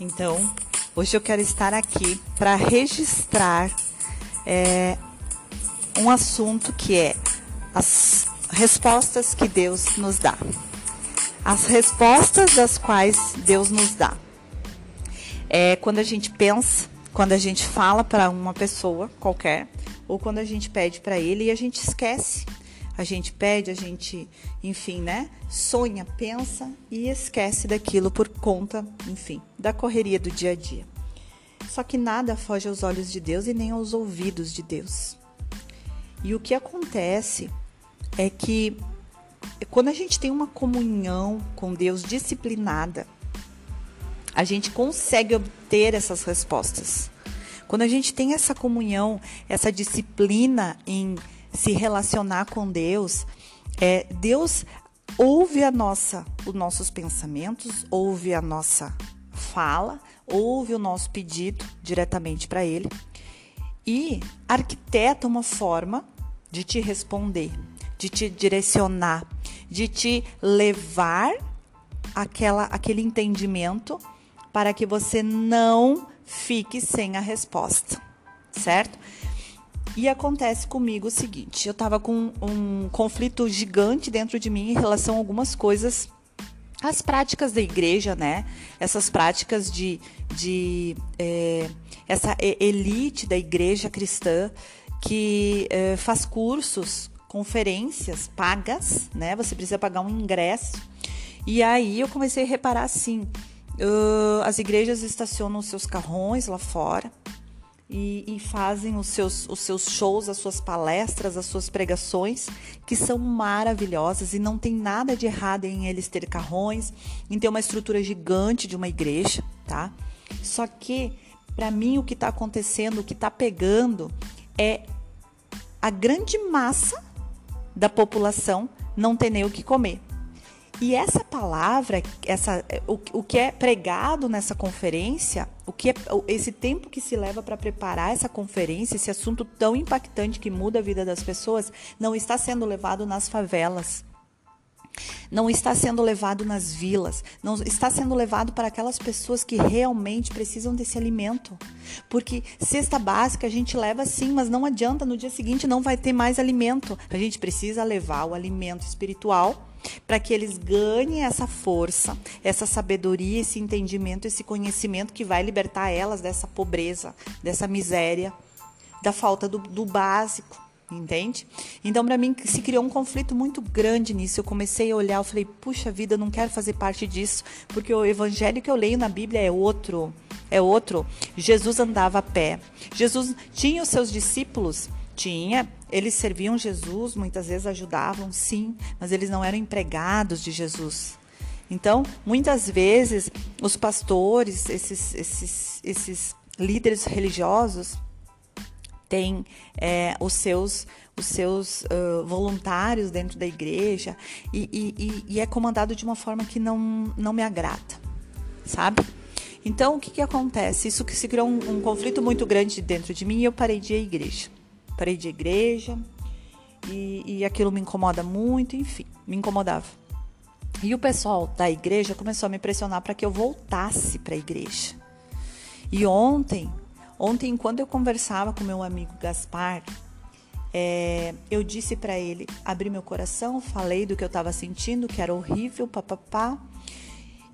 Então, hoje eu quero estar aqui para registrar é, um assunto que é as respostas que Deus nos dá. As respostas das quais Deus nos dá. É quando a gente pensa, quando a gente fala para uma pessoa qualquer, ou quando a gente pede para ele e a gente esquece a gente pede, a gente, enfim, né? Sonha, pensa e esquece daquilo por conta, enfim, da correria do dia a dia. Só que nada foge aos olhos de Deus e nem aos ouvidos de Deus. E o que acontece é que quando a gente tem uma comunhão com Deus disciplinada, a gente consegue obter essas respostas. Quando a gente tem essa comunhão, essa disciplina em se relacionar com Deus, é, Deus ouve a nossa, os nossos pensamentos, ouve a nossa fala, ouve o nosso pedido diretamente para Ele e arquiteta uma forma de te responder, de te direcionar, de te levar aquela, aquele entendimento para que você não fique sem a resposta, certo? E acontece comigo o seguinte: eu estava com um conflito gigante dentro de mim em relação a algumas coisas, as práticas da igreja, né? Essas práticas de, de é, essa elite da igreja cristã que é, faz cursos, conferências pagas, né? Você precisa pagar um ingresso. E aí eu comecei a reparar assim: uh, as igrejas estacionam seus carrões lá fora e, e, fazem os seus, os seus shows, as suas palestras, as suas pregações, que são maravilhosas e não tem nada de errado em eles ter carrões, em ter uma estrutura gigante de uma igreja, tá? Só que, para mim, o que está acontecendo, o que está pegando é a grande massa da população não ter nem o que comer. E essa palavra, essa, o, o que é pregado nessa conferência, o que é, esse tempo que se leva para preparar essa conferência, esse assunto tão impactante que muda a vida das pessoas, não está sendo levado nas favelas. Não está sendo levado nas vilas, não está sendo levado para aquelas pessoas que realmente precisam desse alimento. Porque cesta básica a gente leva sim, mas não adianta, no dia seguinte não vai ter mais alimento. A gente precisa levar o alimento espiritual para que eles ganhem essa força, essa sabedoria, esse entendimento, esse conhecimento que vai libertar elas dessa pobreza, dessa miséria, da falta do, do básico. Entende? Então, para mim, se criou um conflito muito grande nisso. Eu comecei a olhar, eu falei, puxa vida, eu não quero fazer parte disso, porque o evangelho que eu leio na Bíblia é outro. É outro. Jesus andava a pé. Jesus tinha os seus discípulos tinha, eles serviam Jesus, muitas vezes ajudavam, sim, mas eles não eram empregados de Jesus. Então, muitas vezes, os pastores, esses, esses, esses líderes religiosos, têm é, os seus, os seus uh, voluntários dentro da igreja e, e, e, é comandado de uma forma que não, não me agrada, sabe? Então, o que, que acontece? Isso que se criou um, um conflito muito grande dentro de mim e eu parei de ir à igreja parei de igreja e, e aquilo me incomoda muito, enfim, me incomodava. E o pessoal da igreja começou a me pressionar para que eu voltasse para a igreja. E ontem, ontem, quando eu conversava com meu amigo Gaspar, é, eu disse para ele, abri meu coração, falei do que eu estava sentindo, que era horrível, papapá.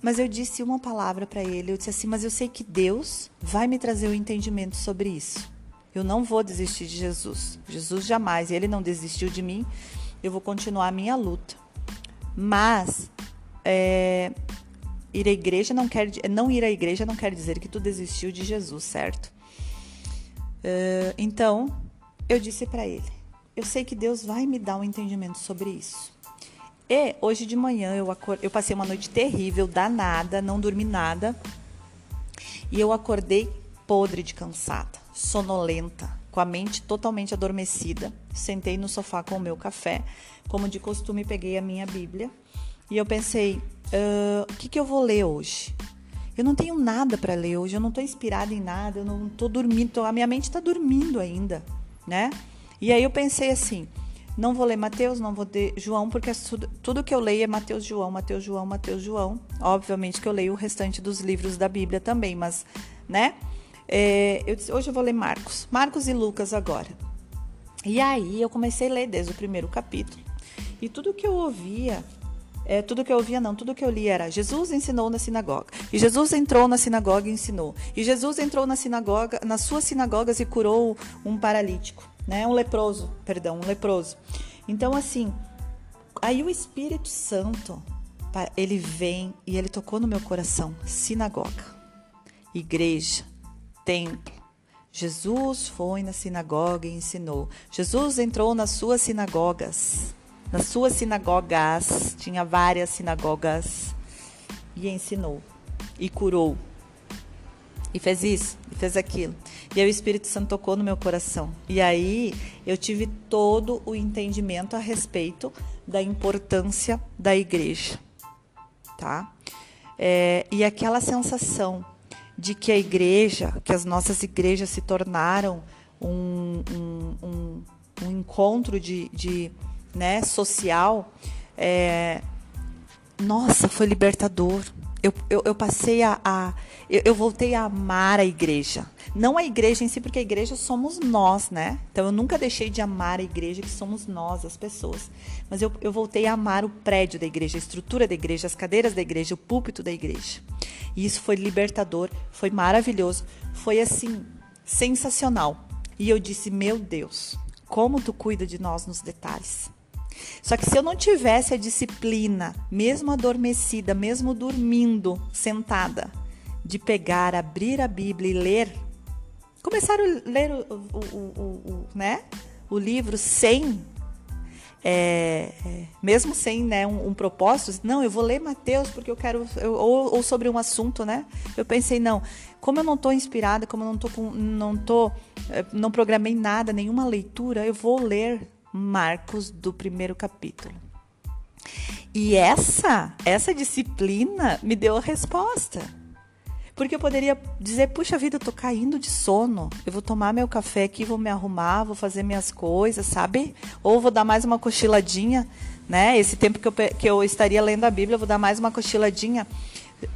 Mas eu disse uma palavra para ele, eu disse assim, mas eu sei que Deus vai me trazer o um entendimento sobre isso. Eu não vou desistir de Jesus. Jesus jamais, ele não desistiu de mim. Eu vou continuar a minha luta. Mas é, ir à igreja não quer não ir à igreja não quer dizer que tu desistiu de Jesus, certo? Uh, então eu disse para ele: eu sei que Deus vai me dar um entendimento sobre isso. E hoje de manhã eu, eu passei uma noite terrível, danada, não dormi nada. E eu acordei podre de cansada sonolenta, com a mente totalmente adormecida. Sentei no sofá com o meu café, como de costume, peguei a minha Bíblia e eu pensei: uh, o que, que eu vou ler hoje? Eu não tenho nada para ler hoje, eu não estou inspirada em nada, eu não estou dormindo, a minha mente está dormindo ainda, né? E aí eu pensei assim: Não vou ler Mateus, não vou ler João, porque é tudo, tudo que eu leio é Mateus, João, Mateus, João, Mateus, João. Obviamente que eu leio o restante dos livros da Bíblia também, mas, né? É, eu disse, hoje eu vou ler Marcos, Marcos e Lucas agora. E aí eu comecei a ler desde o primeiro capítulo. E tudo que eu ouvia é, tudo que eu ouvia não, tudo que eu li era Jesus ensinou na sinagoga. E Jesus entrou na sinagoga e ensinou. E Jesus entrou na sinagoga, nas suas sinagogas e curou um paralítico, né? Um leproso, perdão, um leproso. Então assim, aí o Espírito Santo, ele vem e ele tocou no meu coração, sinagoga, igreja, templo. Jesus foi na sinagoga e ensinou. Jesus entrou nas suas sinagogas nas suas sinagogas, tinha várias sinagogas, e ensinou, e curou, e fez isso, e fez aquilo. E aí o Espírito Santo tocou no meu coração. E aí eu tive todo o entendimento a respeito da importância da igreja, tá? É, e aquela sensação de que a igreja, que as nossas igrejas se tornaram um, um, um, um encontro de, de né, social, é, nossa, foi libertador. Eu, eu, eu passei a. a eu, eu, voltei a amar a igreja. Não a igreja em si, porque a igreja somos nós, né? Então eu nunca deixei de amar a igreja, que somos nós, as pessoas. Mas eu, eu voltei a amar o prédio da igreja, a estrutura da igreja, as cadeiras da igreja, o púlpito da igreja. E isso foi libertador, foi maravilhoso, foi assim, sensacional. E eu disse: Meu Deus, como tu cuida de nós nos detalhes. Só que se eu não tivesse a disciplina, mesmo adormecida, mesmo dormindo, sentada, de pegar, abrir a Bíblia e ler, começar a ler o, o, o, o né? o livro sem, é, é, mesmo sem né, um, um, propósito, não, eu vou ler Mateus porque eu quero, eu, ou, ou, sobre um assunto, né? Eu pensei, não, como eu não estou inspirada, como eu não estou, não tô, é, não programei nada, nenhuma leitura, eu vou ler Marcos do primeiro capítulo. E essa, essa disciplina me deu a resposta. Porque eu poderia dizer, puxa vida, eu tô caindo de sono. Eu vou tomar meu café aqui, vou me arrumar, vou fazer minhas coisas, sabe? Ou vou dar mais uma cochiladinha, né? Esse tempo que eu, que eu estaria lendo a Bíblia, eu vou dar mais uma cochiladinha.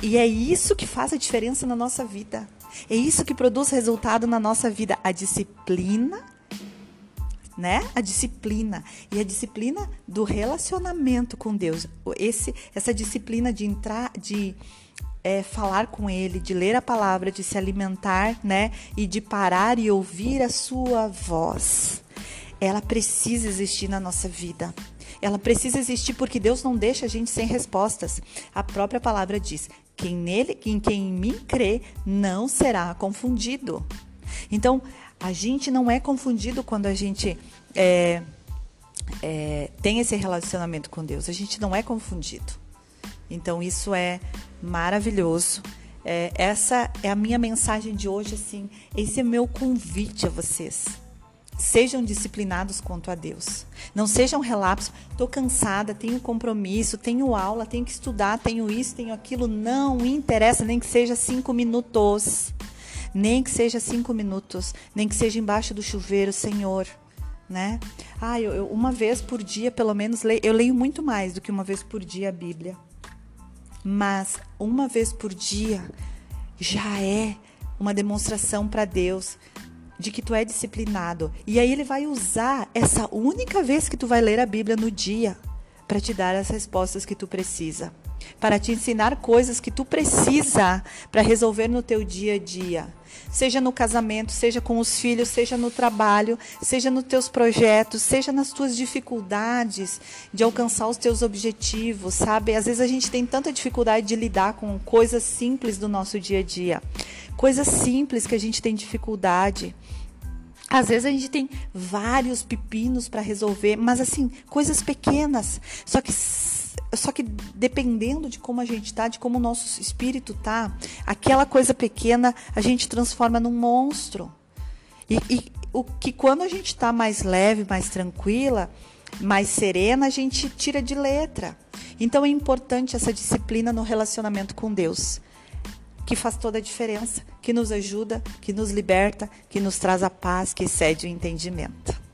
E é isso que faz a diferença na nossa vida. É isso que produz resultado na nossa vida. A disciplina né? A disciplina e a disciplina do relacionamento com Deus. Esse, essa disciplina de entrar, de é, falar com Ele, de ler a palavra, de se alimentar, né? E de parar e ouvir a Sua voz. Ela precisa existir na nossa vida. Ela precisa existir porque Deus não deixa a gente sem respostas. A própria palavra diz: quem nele, em quem em mim crê, não será confundido. Então, a gente não é confundido quando a gente é, é, tem esse relacionamento com Deus. A gente não é confundido. Então isso é maravilhoso. É, essa é a minha mensagem de hoje, assim. Esse é meu convite a vocês. Sejam disciplinados quanto a Deus. Não sejam relapsos. Estou cansada, tenho compromisso, tenho aula, tenho que estudar, tenho isso, tenho aquilo. Não interessa, nem que seja cinco minutos nem que seja cinco minutos, nem que seja embaixo do chuveiro, Senhor, né? Ah, eu, eu, uma vez por dia, pelo menos, leio, eu leio muito mais do que uma vez por dia a Bíblia. Mas uma vez por dia já é uma demonstração para Deus de que tu é disciplinado. E aí ele vai usar essa única vez que tu vai ler a Bíblia no dia para te dar as respostas que tu precisa, para te ensinar coisas que tu precisa para resolver no teu dia a dia seja no casamento, seja com os filhos, seja no trabalho, seja nos teus projetos, seja nas tuas dificuldades de alcançar os teus objetivos, sabe? Às vezes a gente tem tanta dificuldade de lidar com coisas simples do nosso dia a dia, coisas simples que a gente tem dificuldade. Às vezes a gente tem vários pepinos para resolver, mas assim, coisas pequenas. Só que só que dependendo de como a gente tá, de como o nosso espírito tá, aquela coisa pequena a gente transforma num monstro. E, e o que quando a gente está mais leve, mais tranquila, mais serena, a gente tira de letra. Então é importante essa disciplina no relacionamento com Deus, que faz toda a diferença, que nos ajuda, que nos liberta, que nos traz a paz, que excede o entendimento.